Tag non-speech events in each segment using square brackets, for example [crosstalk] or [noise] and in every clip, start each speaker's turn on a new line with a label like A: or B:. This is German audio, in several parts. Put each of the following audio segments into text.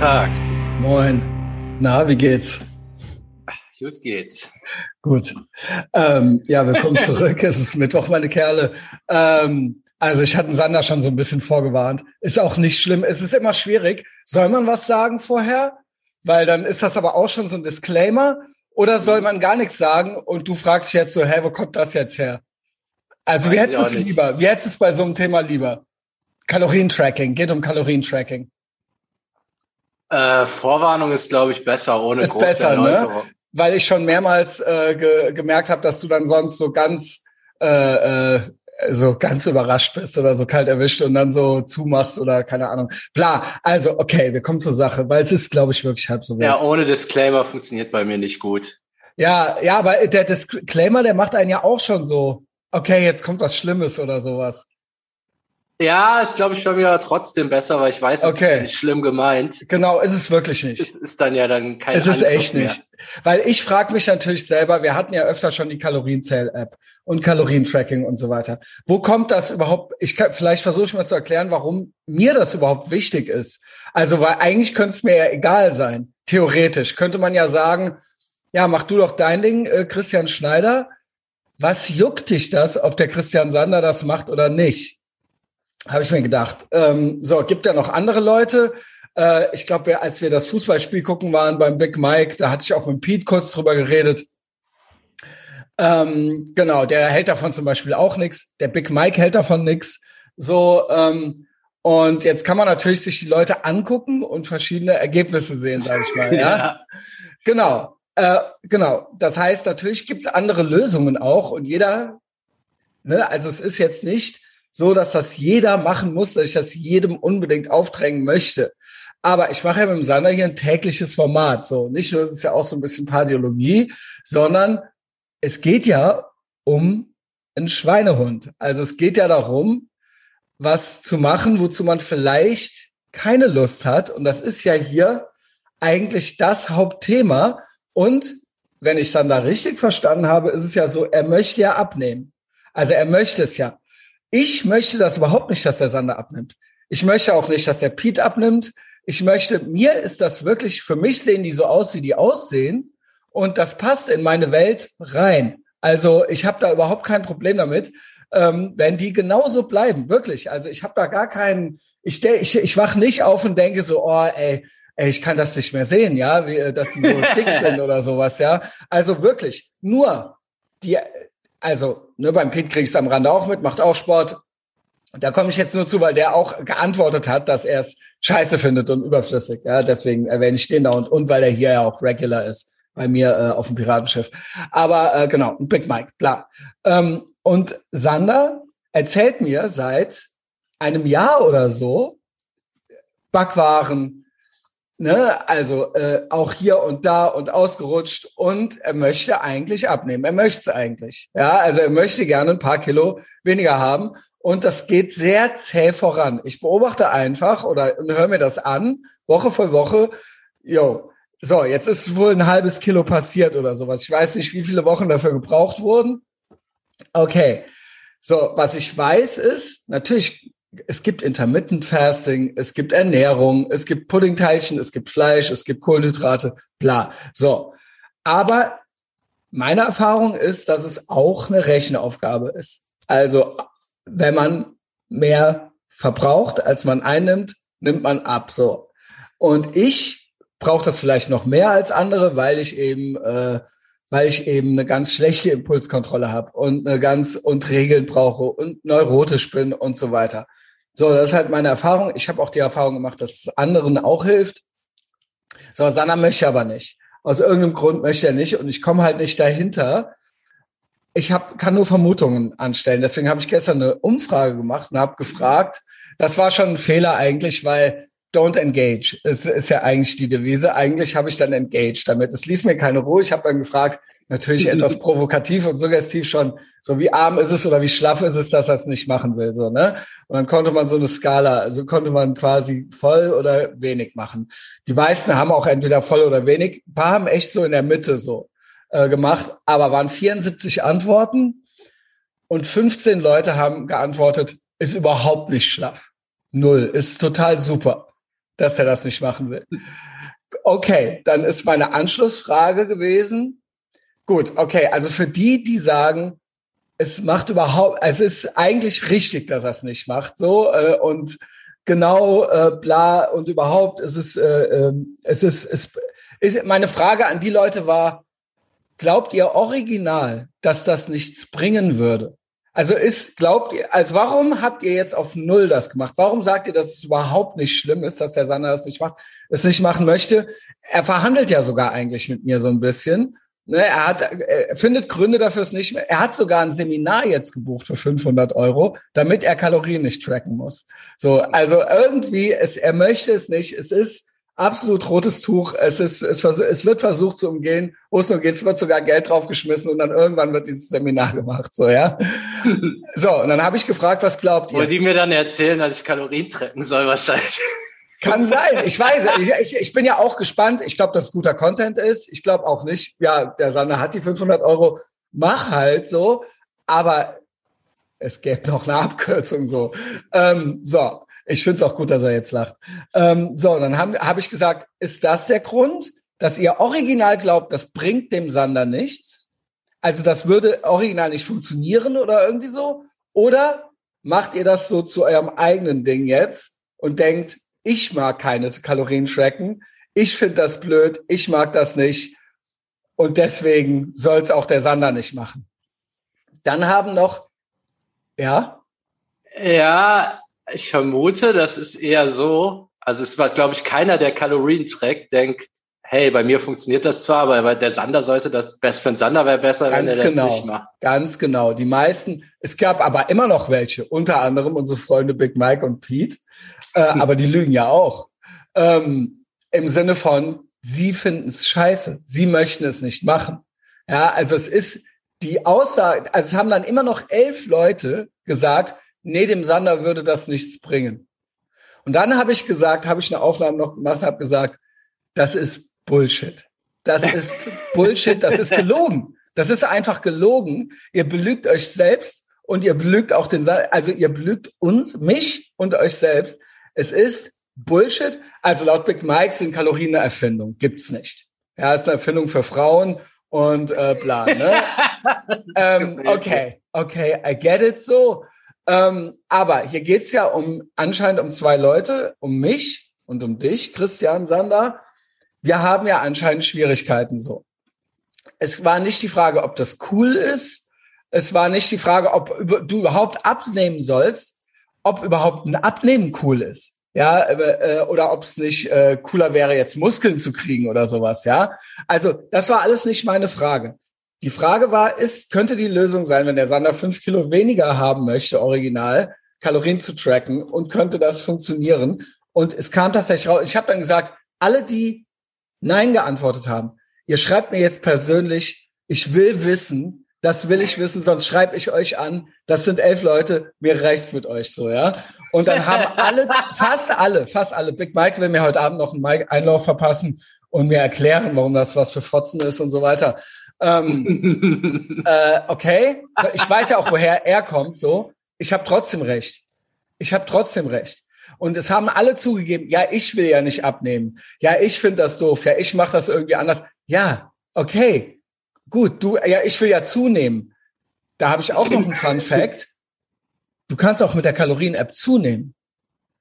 A: Tag.
B: Moin. Na, wie geht's?
A: Gut geht's.
B: Gut. Ähm, ja, willkommen [laughs] zurück. es ist Mittwoch, meine Kerle. Ähm, also ich hatte Sander schon so ein bisschen vorgewarnt. Ist auch nicht schlimm. Es ist immer schwierig. Soll man was sagen vorher? Weil dann ist das aber auch schon so ein Disclaimer. Oder soll man gar nichts sagen und du fragst dich jetzt so, hä, wo kommt das jetzt her? Also Weiß wie hättest du es lieber? Wie hättest du es bei so einem Thema lieber? Kalorientracking, geht um Kalorientracking.
A: Äh, Vorwarnung ist, glaube ich, besser ohne
B: ist große besser, Ne? Weil ich schon mehrmals äh, ge gemerkt habe, dass du dann sonst so ganz äh, äh, so ganz überrascht bist oder so kalt erwischt und dann so zumachst oder keine Ahnung. Bla. Also, okay, wir kommen zur Sache, weil es ist, glaube ich, wirklich halb so
A: wild. Ja, ohne Disclaimer funktioniert bei mir nicht gut.
B: Ja, ja, aber der Disclaimer, der macht einen ja auch schon so, okay, jetzt kommt was Schlimmes oder sowas.
A: Ja, ist glaube ich bei mir trotzdem besser, weil ich weiß, es okay. ist nicht schlimm gemeint.
B: Genau, ist es wirklich nicht.
A: Ist, ist dann ja dann kein
B: Es ist echt mehr. nicht. Weil ich frage mich natürlich selber, wir hatten ja öfter schon die Kalorienzähl-App und Kalorientracking und so weiter. Wo kommt das überhaupt? Ich kann, vielleicht versuche ich mal zu erklären, warum mir das überhaupt wichtig ist. Also, weil eigentlich könnte es mir ja egal sein. Theoretisch könnte man ja sagen, ja, mach du doch dein Ding, äh, Christian Schneider. Was juckt dich das, ob der Christian Sander das macht oder nicht? Habe ich mir gedacht. Ähm, so, gibt ja noch andere Leute. Äh, ich glaube, als wir das Fußballspiel gucken waren beim Big Mike, da hatte ich auch mit Pete kurz drüber geredet. Ähm, genau, der hält davon zum Beispiel auch nichts. Der Big Mike hält davon nichts. So, ähm, und jetzt kann man natürlich sich die Leute angucken und verschiedene Ergebnisse sehen, sage ich mal. [laughs] ja. ja. Genau. Äh, genau. Das heißt, natürlich gibt's andere Lösungen auch und jeder, ne, also es ist jetzt nicht, so, dass das jeder machen muss, dass ich das jedem unbedingt aufdrängen möchte. Aber ich mache ja mit dem Sander hier ein tägliches Format. So, nicht nur, es ist ja auch so ein bisschen Pardiologie, sondern es geht ja um einen Schweinehund. Also es geht ja darum, was zu machen, wozu man vielleicht keine Lust hat. Und das ist ja hier eigentlich das Hauptthema. Und wenn ich da richtig verstanden habe, ist es ja so, er möchte ja abnehmen. Also er möchte es ja. Ich möchte das überhaupt nicht, dass der Sander abnimmt. Ich möchte auch nicht, dass der Pete abnimmt. Ich möchte, mir ist das wirklich, für mich sehen die so aus, wie die aussehen. Und das passt in meine Welt rein. Also ich habe da überhaupt kein Problem damit, ähm, wenn die genauso bleiben, wirklich. Also ich habe da gar keinen, ich, ich, ich wach nicht auf und denke so, oh, ey, ey, ich kann das nicht mehr sehen, ja, wie, äh, dass die so [laughs] dick sind oder sowas, ja. Also wirklich, nur die, also ne, beim Pete kriegst du am Rande auch mit, macht auch Sport. Da komme ich jetzt nur zu, weil der auch geantwortet hat, dass er es scheiße findet und überflüssig. Ja, deswegen erwähne ich den da und, und weil er hier ja auch Regular ist bei mir äh, auf dem Piratenschiff. Aber äh, genau, Big Mike, bla. Ähm, und Sander erzählt mir seit einem Jahr oder so Backwaren, Ne, also äh, auch hier und da und ausgerutscht und er möchte eigentlich abnehmen. Er möchte es eigentlich. Ja, also er möchte gerne ein paar Kilo weniger haben und das geht sehr zäh voran. Ich beobachte einfach oder höre mir das an, Woche für Woche. Jo, so, jetzt ist wohl ein halbes Kilo passiert oder sowas. Ich weiß nicht, wie viele Wochen dafür gebraucht wurden. Okay. So, was ich weiß ist, natürlich es gibt Intermittent Fasting, es gibt Ernährung, es gibt Puddingteilchen, es gibt Fleisch, es gibt Kohlenhydrate, bla. So. Aber meine Erfahrung ist, dass es auch eine Rechenaufgabe ist. Also, wenn man mehr verbraucht, als man einnimmt, nimmt man ab. So. Und ich brauche das vielleicht noch mehr als andere, weil ich eben äh, weil ich eben eine ganz schlechte Impulskontrolle habe und eine ganz und Regeln brauche und neurotisch bin und so weiter. So, das ist halt meine Erfahrung. Ich habe auch die Erfahrung gemacht, dass es anderen auch hilft. So, Sanna möchte aber nicht. Aus irgendeinem Grund möchte er nicht und ich komme halt nicht dahinter. Ich hab, kann nur Vermutungen anstellen. Deswegen habe ich gestern eine Umfrage gemacht und habe gefragt. Das war schon ein Fehler eigentlich, weil don't engage. Es ist ja eigentlich die Devise. Eigentlich habe ich dann engaged damit. Es ließ mir keine Ruhe. Ich habe dann gefragt, natürlich [laughs] etwas provokativ und suggestiv schon, so wie arm ist es oder wie schlaff ist es, dass er es nicht machen will, so, ne? Und dann konnte man so eine Skala, also konnte man quasi voll oder wenig machen. Die meisten haben auch entweder voll oder wenig. Ein paar haben echt so in der Mitte so äh, gemacht, aber waren 74 Antworten und 15 Leute haben geantwortet, ist überhaupt nicht schlaff. Null, ist total super. dass er das nicht machen will. Okay, dann ist meine Anschlussfrage gewesen. Gut, okay, also für die, die sagen, es macht überhaupt, es ist eigentlich richtig, dass er es nicht macht, so äh, und genau äh, bla und überhaupt ist es, äh, äh, es ist, es ist, meine Frage an die Leute war, glaubt ihr original, dass das nichts bringen würde? Also ist, glaubt ihr, also warum habt ihr jetzt auf Null das gemacht? Warum sagt ihr, dass es überhaupt nicht schlimm ist, dass der Sander das nicht macht, es nicht machen möchte? Er verhandelt ja sogar eigentlich mit mir so ein bisschen. Ne, er hat, er findet Gründe dafür es nicht mehr. Er hat sogar ein Seminar jetzt gebucht für 500 Euro, damit er Kalorien nicht tracken muss. So, also irgendwie, es, er möchte es nicht. Es ist absolut rotes Tuch. Es ist, es, es wird versucht zu umgehen, wo es nur geht. Es wird sogar Geld draufgeschmissen und dann irgendwann wird dieses Seminar [laughs] gemacht. So, ja. So, und dann habe ich gefragt, was glaubt ihr?
A: Wollen die mir dann erzählen, dass ich Kalorien tracken soll, wahrscheinlich.
B: Kann sein. Ich weiß. Ich, ich, ich bin ja auch gespannt. Ich glaube, dass guter Content ist. Ich glaube auch nicht. Ja, der Sander hat die 500 Euro. Mach halt so. Aber es gäbe noch eine Abkürzung so. Ähm, so. Ich finde es auch gut, dass er jetzt lacht. Ähm, so, dann habe hab ich gesagt, ist das der Grund, dass ihr original glaubt, das bringt dem Sander nichts? Also das würde original nicht funktionieren oder irgendwie so? Oder macht ihr das so zu eurem eigenen Ding jetzt und denkt, ich mag keine Kalorien tracken, ich finde das blöd, ich mag das nicht und deswegen soll es auch der Sander nicht machen. Dann haben noch, ja?
A: Ja, ich vermute, das ist eher so, also es war, glaube ich, keiner, der Kalorien trackt, denkt, hey, bei mir funktioniert das zwar, aber der Sander sollte das, best für den Sander wäre besser, Ganz wenn er
B: genau.
A: das nicht macht.
B: Ganz genau. Die meisten, es gab aber immer noch welche, unter anderem unsere Freunde Big Mike und Pete, äh, aber die lügen ja auch. Ähm, Im Sinne von, sie finden es scheiße, sie möchten es nicht machen. Ja, also es ist die Aussage, also es haben dann immer noch elf Leute gesagt, nee, dem Sander würde das nichts bringen. Und dann habe ich gesagt, habe ich eine Aufnahme noch gemacht, habe gesagt, das ist Bullshit. Das [laughs] ist Bullshit, das ist gelogen. Das ist einfach gelogen. Ihr belügt euch selbst und ihr belügt auch den, also ihr belügt uns, mich und euch selbst. Es ist Bullshit. Also laut Big Mike sind Kalorien eine Erfindung. Gibt's nicht. Ja, ist eine Erfindung für Frauen und äh, bla. Ne? [laughs] ähm, okay, okay, I get it so. Ähm, aber hier geht's ja um anscheinend um zwei Leute, um mich und um dich, Christian Sander. Wir haben ja anscheinend Schwierigkeiten so. Es war nicht die Frage, ob das cool ist. Es war nicht die Frage, ob du überhaupt abnehmen sollst, ob überhaupt ein Abnehmen cool ist. Ja, äh, oder ob es nicht äh, cooler wäre, jetzt Muskeln zu kriegen oder sowas, ja. Also, das war alles nicht meine Frage. Die Frage war, ist, könnte die Lösung sein, wenn der Sander fünf Kilo weniger haben möchte, original, Kalorien zu tracken und könnte das funktionieren? Und es kam tatsächlich raus, ich habe dann gesagt, alle, die Nein geantwortet haben, ihr schreibt mir jetzt persönlich, ich will wissen, das will ich wissen, sonst schreibe ich euch an. Das sind elf Leute, mir reicht's mit euch so, ja. Und dann haben alle, fast alle, fast alle, Big Mike will mir heute Abend noch einen Einlauf verpassen und mir erklären, warum das was für Fotzen ist und so weiter. Ähm, [laughs] äh, okay, ich weiß ja auch, woher er kommt. So, ich habe trotzdem recht. Ich habe trotzdem recht. Und es haben alle zugegeben, ja, ich will ja nicht abnehmen. Ja, ich finde das doof. Ja, ich mache das irgendwie anders. Ja, okay, gut. Du, ja, ich will ja zunehmen. Da habe ich auch noch einen Fun Fact. Du kannst auch mit der Kalorien-App zunehmen.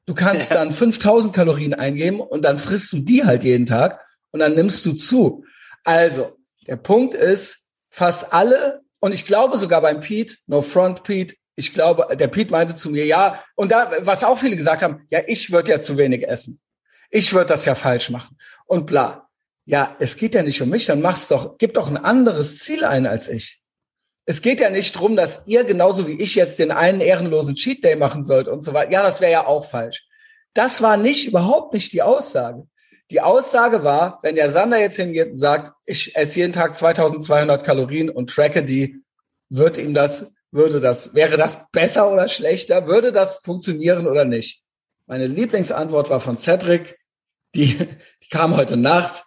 B: Du kannst dann 5000 Kalorien eingeben und dann frisst du die halt jeden Tag und dann nimmst du zu. Also, der Punkt ist, fast alle, und ich glaube sogar beim Pete, no front Pete, ich glaube, der Pete meinte zu mir, ja, und da, was auch viele gesagt haben, ja, ich würde ja zu wenig essen. Ich würde das ja falsch machen. Und bla. Ja, es geht ja nicht um mich, dann mach's doch, gib doch ein anderes Ziel ein als ich. Es geht ja nicht drum, dass ihr genauso wie ich jetzt den einen ehrenlosen Cheat Day machen sollt und so weiter. Ja, das wäre ja auch falsch. Das war nicht, überhaupt nicht die Aussage. Die Aussage war, wenn der Sander jetzt hingeht und sagt, ich esse jeden Tag 2200 Kalorien und tracke die, wird ihm das, würde das, wäre das besser oder schlechter? Würde das funktionieren oder nicht? Meine Lieblingsantwort war von Cedric, die, die kam heute Nacht.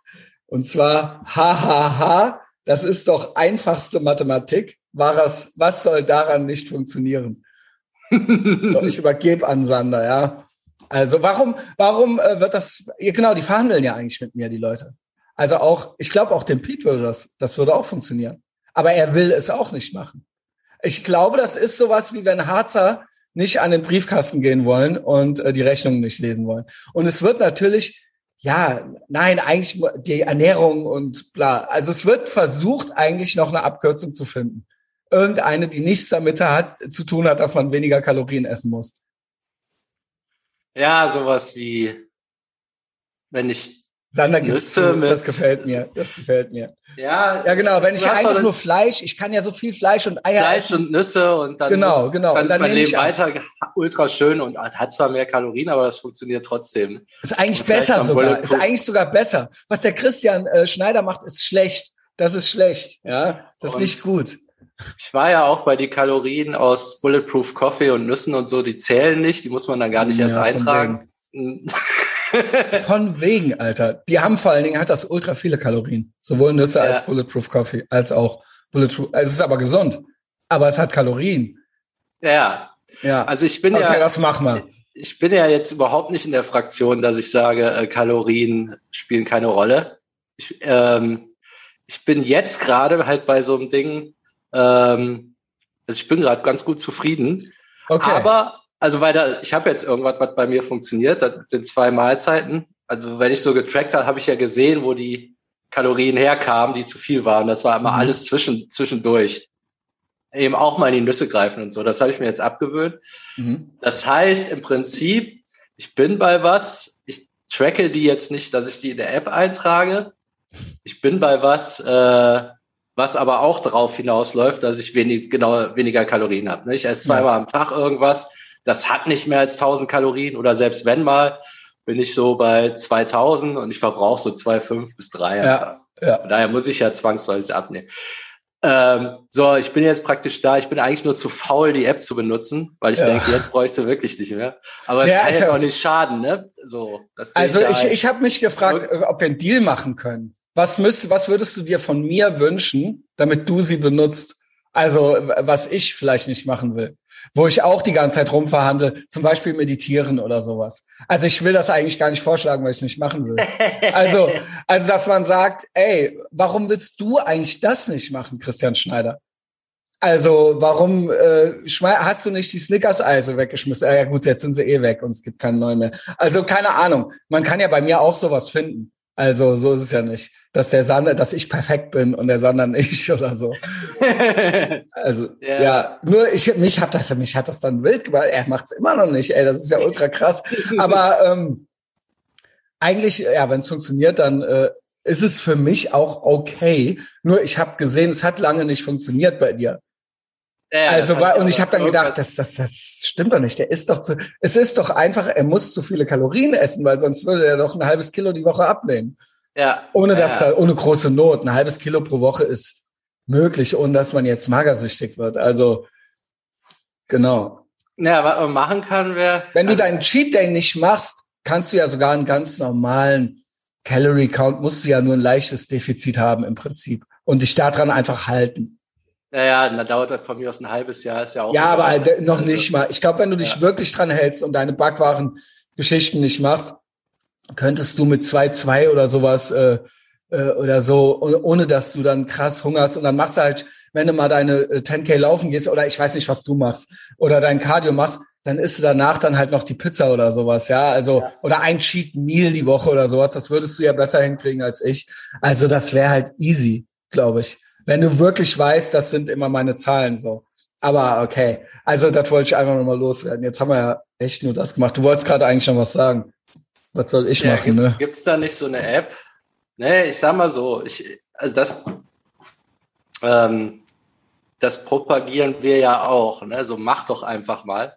B: Und zwar, hahaha, das ist doch einfachste Mathematik. War es, was soll daran nicht funktionieren? so, ich [laughs] übergebe an Sander, ja. Also warum, warum äh, wird das, genau, die verhandeln ja eigentlich mit mir, die Leute. Also auch, ich glaube auch dem Pete würde das, das würde auch funktionieren. Aber er will es auch nicht machen. Ich glaube, das ist sowas wie wenn Harzer nicht an den Briefkasten gehen wollen und äh, die Rechnungen nicht lesen wollen. Und es wird natürlich, ja, nein, eigentlich die Ernährung und bla. Also es wird versucht, eigentlich noch eine Abkürzung zu finden. Irgendeine, die nichts damit hat, zu tun hat, dass man weniger Kalorien essen muss.
A: Ja, sowas wie, wenn ich
B: Sander gibt's zu, das gefällt mir, das gefällt mir.
A: Ja,
B: ja genau, wenn ich einfach nur Fleisch, ich kann ja so viel Fleisch und Eier
A: Fleisch essen. und Nüsse und dann
B: genau, genau.
A: kann mein Leben weiter [laughs] ultra schön und hat zwar mehr Kalorien, aber das funktioniert trotzdem.
B: Ist eigentlich besser sogar, ist eigentlich sogar besser. Was der Christian äh, Schneider macht, ist schlecht. Das ist schlecht, ja, das ist und nicht gut.
A: Ich war ja auch bei die Kalorien aus Bulletproof Coffee und Nüssen und so, die zählen nicht, die muss man dann gar nicht ja, erst eintragen. [laughs] [laughs]
B: Von wegen, Alter. Die haben vor allen Dingen hat das ultra viele Kalorien. Sowohl Nüsse ja. als Bulletproof Coffee, als auch Bulletproof. Es ist aber gesund. Aber es hat Kalorien.
A: Ja. Ja. Also ich bin
B: okay,
A: ja.
B: Okay, das machen wir.
A: Ich bin ja jetzt überhaupt nicht in der Fraktion, dass ich sage, äh, Kalorien spielen keine Rolle. Ich, ähm, ich bin jetzt gerade halt bei so einem Ding, ähm, also ich bin gerade ganz gut zufrieden. Okay. Aber also weil da, ich habe jetzt irgendwas, was bei mir funktioniert, das sind zwei Mahlzeiten. Also wenn ich so getrackt habe, habe ich ja gesehen, wo die Kalorien herkamen, die zu viel waren. Das war immer mhm. alles zwischen, zwischendurch. Eben auch mal in die Nüsse greifen und so. Das habe ich mir jetzt abgewöhnt. Mhm. Das heißt im Prinzip, ich bin bei was, ich tracke die jetzt nicht, dass ich die in der App eintrage. Ich bin bei was, äh, was aber auch darauf hinausläuft, dass ich wenig, genau, weniger Kalorien habe. Ne? Ich esse zweimal ja. am Tag irgendwas das hat nicht mehr als 1000 Kalorien oder selbst wenn mal, bin ich so bei 2000 und ich verbrauche so 2,5 bis 3
B: ja, ja.
A: daher muss ich ja zwangsweise abnehmen. Ähm, so, ich bin jetzt praktisch da. Ich bin eigentlich nur zu faul, die App zu benutzen, weil ich ja. denke, jetzt bräuchst du wirklich nicht mehr. Aber es ja, kann jetzt auch nicht schaden, ne? So,
B: das also ich, ich, ich habe mich gefragt, ob wir einen Deal machen können. Was müsst, was würdest du dir von mir wünschen, damit du sie benutzt? Also, was ich vielleicht nicht machen will wo ich auch die ganze Zeit rumverhandle, zum Beispiel meditieren oder sowas. Also ich will das eigentlich gar nicht vorschlagen, weil ich es nicht machen will. [laughs] Also, also dass man sagt, ey, warum willst du eigentlich das nicht machen, Christian Schneider? Also warum äh, hast du nicht die Snickers-Eise weggeschmissen? Ah, ja gut, jetzt sind sie eh weg und es gibt keinen neuen mehr. Also keine Ahnung. Man kann ja bei mir auch sowas finden. Also so ist es ja nicht, dass der Sander, dass ich perfekt bin und der Sander nicht [laughs] oder so. also [laughs] ja. ja, nur ich mich hat das mich hat das dann wild gemacht. Er macht es immer noch nicht. Ey, das ist ja ultra krass. Aber [laughs] ähm, eigentlich, ja, wenn es funktioniert, dann äh, ist es für mich auch okay. Nur ich habe gesehen, es hat lange nicht funktioniert bei dir. Ja, also war, und ich habe dann gedacht, das, das, das stimmt doch nicht. Der ist doch zu, es ist doch einfach, er muss zu viele Kalorien essen, weil sonst würde er doch ein halbes Kilo die Woche abnehmen.
A: Ja.
B: Ohne dass ja. da, ohne große Not. Ein halbes Kilo pro Woche ist möglich, ohne dass man jetzt magersüchtig wird. Also, genau.
A: Ja, was man machen kann, wäre.
B: Wenn du also, deinen Cheat Day nicht machst, kannst du ja sogar einen ganz normalen Calorie Count, musst du ja nur ein leichtes Defizit haben im Prinzip und dich daran einfach halten.
A: Naja, dann dauert das von mir aus ein halbes Jahr, ist ja auch.
B: Ja, aber halt noch also, nicht mal. Ich glaube, wenn du dich ja. wirklich dran hältst und deine Backwaren-Geschichten nicht machst, könntest du mit zwei zwei oder sowas äh, äh, oder so, ohne dass du dann krass hungerst und dann machst du halt, wenn du mal deine 10K äh, laufen gehst oder ich weiß nicht, was du machst oder dein Cardio machst, dann isst du danach dann halt noch die Pizza oder sowas, ja, also ja. oder ein Cheat Meal die Woche oder sowas, das würdest du ja besser hinkriegen als ich. Also das wäre halt easy, glaube ich wenn du wirklich weißt, das sind immer meine Zahlen so. Aber okay, also das wollte ich einfach nochmal loswerden. Jetzt haben wir ja echt nur das gemacht. Du wolltest gerade eigentlich noch was sagen. Was soll ich ja, machen?
A: Gibt's,
B: ne?
A: gibt's da nicht so eine App? Nee, ich sag mal so, ich, also das, ähm, das propagieren wir ja auch. Ne? So mach doch einfach mal.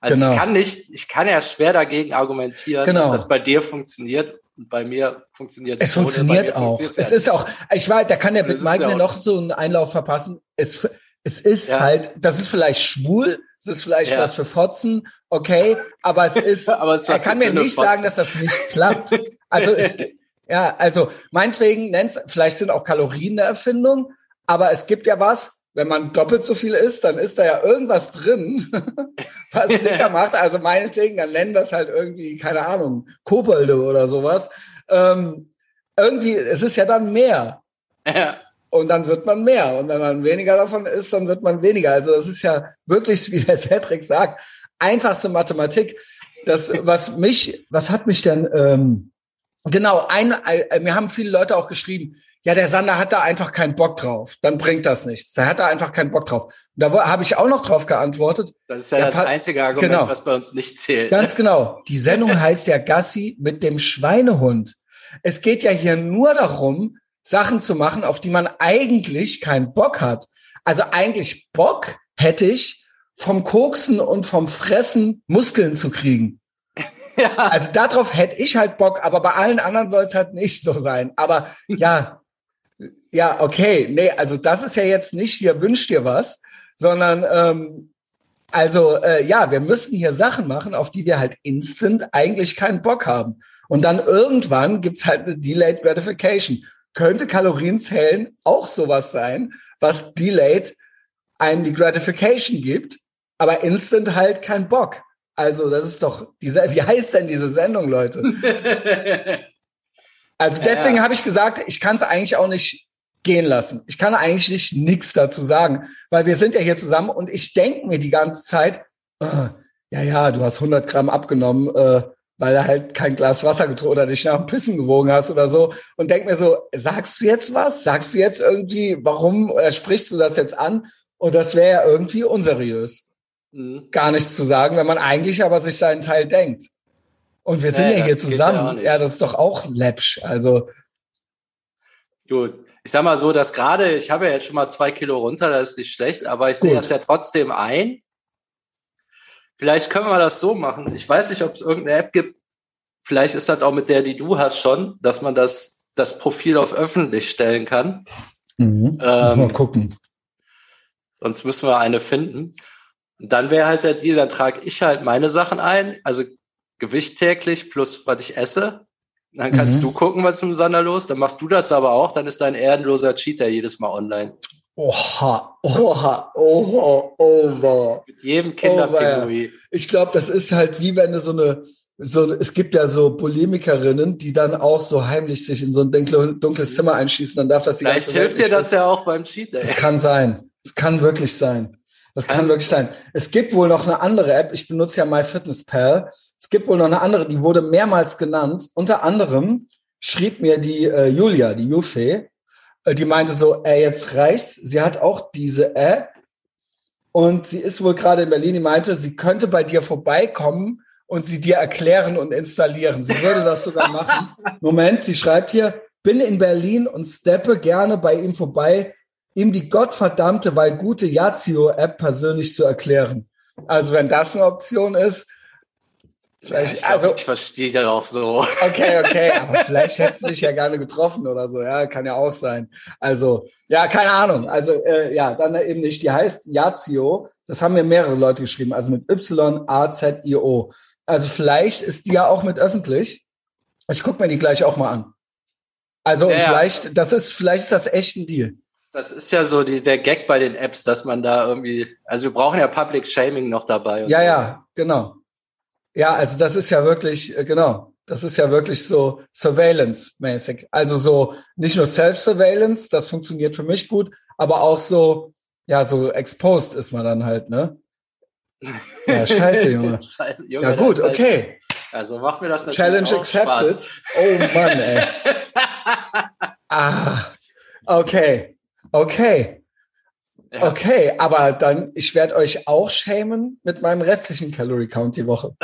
A: Also genau. ich kann nicht, ich kann ja schwer dagegen argumentieren, genau. dass das bei dir funktioniert bei mir funktioniert
B: es. Es funktioniert auch. Es ist auch, ich war, da kann der Big Mike mir noch so einen Einlauf verpassen. Es, es ist ja. halt, das ist vielleicht schwul, es ist vielleicht ja. was für Fotzen, okay, aber es ist, [laughs] aber es er kann mir nicht Fotzen. sagen, dass das nicht klappt. Also es, [laughs] ja, also meinetwegen nenn's, vielleicht sind auch Kalorien eine Erfindung, aber es gibt ja was, wenn man doppelt so viel isst, dann ist da ja irgendwas drin, [laughs] was dicker [laughs] macht. Also meinetwegen, dann nennen wir es halt irgendwie, keine Ahnung, Kobolde oder sowas. Ähm, irgendwie, es ist ja dann mehr. Ja. Und dann wird man mehr. Und wenn man weniger davon isst, dann wird man weniger. Also das ist ja wirklich, wie der Cedric sagt, einfachste Mathematik. Das, was mich, was hat mich denn, ähm, genau, ein, ein, mir haben viele Leute auch geschrieben, ja, der Sander hat da einfach keinen Bock drauf. Dann bringt das nichts. Da hat er einfach keinen Bock drauf. Und da habe ich auch noch drauf geantwortet.
A: Das ist ja das einzige Argument, genau. was bei uns nicht zählt.
B: Ganz genau. [laughs] Die Sendung heißt ja Gassi mit dem Schweinehund. Es geht ja hier nur darum, Sachen zu machen, auf die man eigentlich keinen Bock hat. Also eigentlich Bock hätte ich, vom Koksen und vom Fressen Muskeln zu kriegen. Ja. Also darauf hätte ich halt Bock, aber bei allen anderen soll es halt nicht so sein. Aber ja, ja, okay, nee, also das ist ja jetzt nicht hier wünscht dir was, sondern ähm, also äh, ja, wir müssen hier Sachen machen, auf die wir halt instant eigentlich keinen Bock haben. Und dann irgendwann gibt's halt eine Delayed Gratification. Könnte Kalorienzählen auch sowas sein, was Delayed einem die Gratification gibt, aber instant halt kein Bock. Also das ist doch diese, [laughs] wie heißt denn diese Sendung, Leute? [laughs] Also deswegen ja, habe ich gesagt, ich kann es eigentlich auch nicht gehen lassen. Ich kann eigentlich nichts dazu sagen, weil wir sind ja hier zusammen und ich denke mir die ganze Zeit, äh, ja, ja, du hast 100 Gramm abgenommen, äh, weil du halt kein Glas Wasser getrunken oder dich nach dem Pissen gewogen hast oder so und denk mir so, sagst du jetzt was? Sagst du jetzt irgendwie, warum oder sprichst du das jetzt an? Und das wäre ja irgendwie unseriös. Mhm. Gar nichts zu sagen, wenn man eigentlich aber sich seinen Teil denkt. Und wir sind nee, ja hier zusammen. Ja, das ist doch auch läppsch. Also.
A: Gut. Ich sag mal so, dass gerade, ich habe ja jetzt schon mal zwei Kilo runter, das ist nicht schlecht, aber ich sehe das ja trotzdem ein, Vielleicht können wir das so machen. Ich weiß nicht, ob es irgendeine App gibt. Vielleicht ist das auch mit der, die du hast schon, dass man das, das Profil auf öffentlich stellen kann.
B: Mhm. Ähm, mal gucken.
A: Sonst müssen wir eine finden. Und dann wäre halt der Deal, dann trage ich halt meine Sachen ein, also Gewicht täglich plus was ich esse. Dann kannst mhm. du gucken, was im Sander los. Dann machst du das aber auch. Dann ist dein ehrenloser Cheater jedes Mal online.
B: Oha, oha, oha, oha.
A: Mit jedem Kinderpinguin.
B: Ich glaube, das ist halt wie wenn du so eine, so, es gibt ja so Polemikerinnen, die dann auch so heimlich sich in so ein dunkles Zimmer einschießen, dann darf das
A: die Vielleicht ganze hilft dir das ja auch beim Cheat.
B: Das kann sein. Das kann wirklich sein. Das kann, kann wirklich sein. Es gibt wohl noch eine andere App. Ich benutze ja MyFitnessPal. Es gibt wohl noch eine andere, die wurde mehrmals genannt. Unter anderem schrieb mir die äh, Julia, die Jufe, äh, die meinte so, ey, jetzt reicht's. Sie hat auch diese App und sie ist wohl gerade in Berlin. Die meinte, sie könnte bei dir vorbeikommen und sie dir erklären und installieren. Sie würde das sogar machen. [laughs] Moment, sie schreibt hier, bin in Berlin und steppe gerne bei ihm vorbei, ihm die gottverdammte, weil gute Yazio-App persönlich zu erklären. Also wenn das eine Option ist,
A: Vielleicht, ja, ich also, ich verstehe darauf so. [laughs]
B: Okay, okay, aber vielleicht hättest du dich ja gerne getroffen oder so, ja, kann ja auch sein. Also, ja, keine Ahnung. Also, äh, ja, dann eben nicht. Die heißt Yazio. Das haben mir mehrere Leute geschrieben, also mit Y-A-Z-I-O. Also vielleicht ist die ja auch mit öffentlich. Ich guck mir die gleich auch mal an. Also ja, vielleicht, das ist, vielleicht ist das echt ein Deal.
A: Das ist ja so die, der Gag bei den Apps, dass man da irgendwie, also wir brauchen ja Public Shaming noch dabei.
B: Ja, so. ja, genau. Ja, also das ist ja wirklich, äh, genau, das ist ja wirklich so Surveillance-mäßig. Also so nicht nur Self-Surveillance, das funktioniert für mich gut, aber auch so, ja, so exposed ist man dann halt, ne? Ja, scheiße, [laughs] Junge. scheiße, Junge ja, gut, okay.
A: Also macht mir das natürlich
B: Challenge
A: auch accepted.
B: Spaß. Oh Mann, ey. [laughs] ah, okay, okay. Ja. Okay, aber dann, ich werde euch auch schämen mit meinem restlichen Calorie Count die Woche.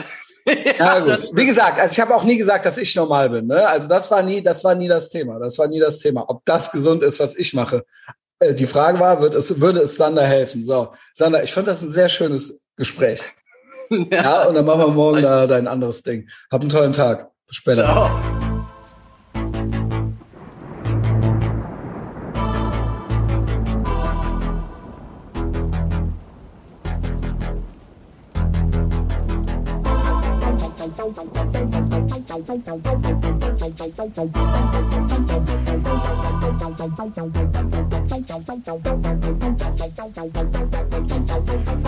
B: [laughs] ja, gut. Wie gesagt, also ich habe auch nie gesagt, dass ich normal bin. Ne? Also das war nie, das war nie das Thema. Das war nie das Thema. Ob das gesund ist, was ich mache. Äh, die Frage war, wird es, würde es Sander helfen? So, Sander, ich fand das ein sehr schönes Gespräch. [laughs] ja. ja, und dann machen wir morgen da dein anderes Ding. Hab einen tollen Tag. Bis später. Ciao. Thank you.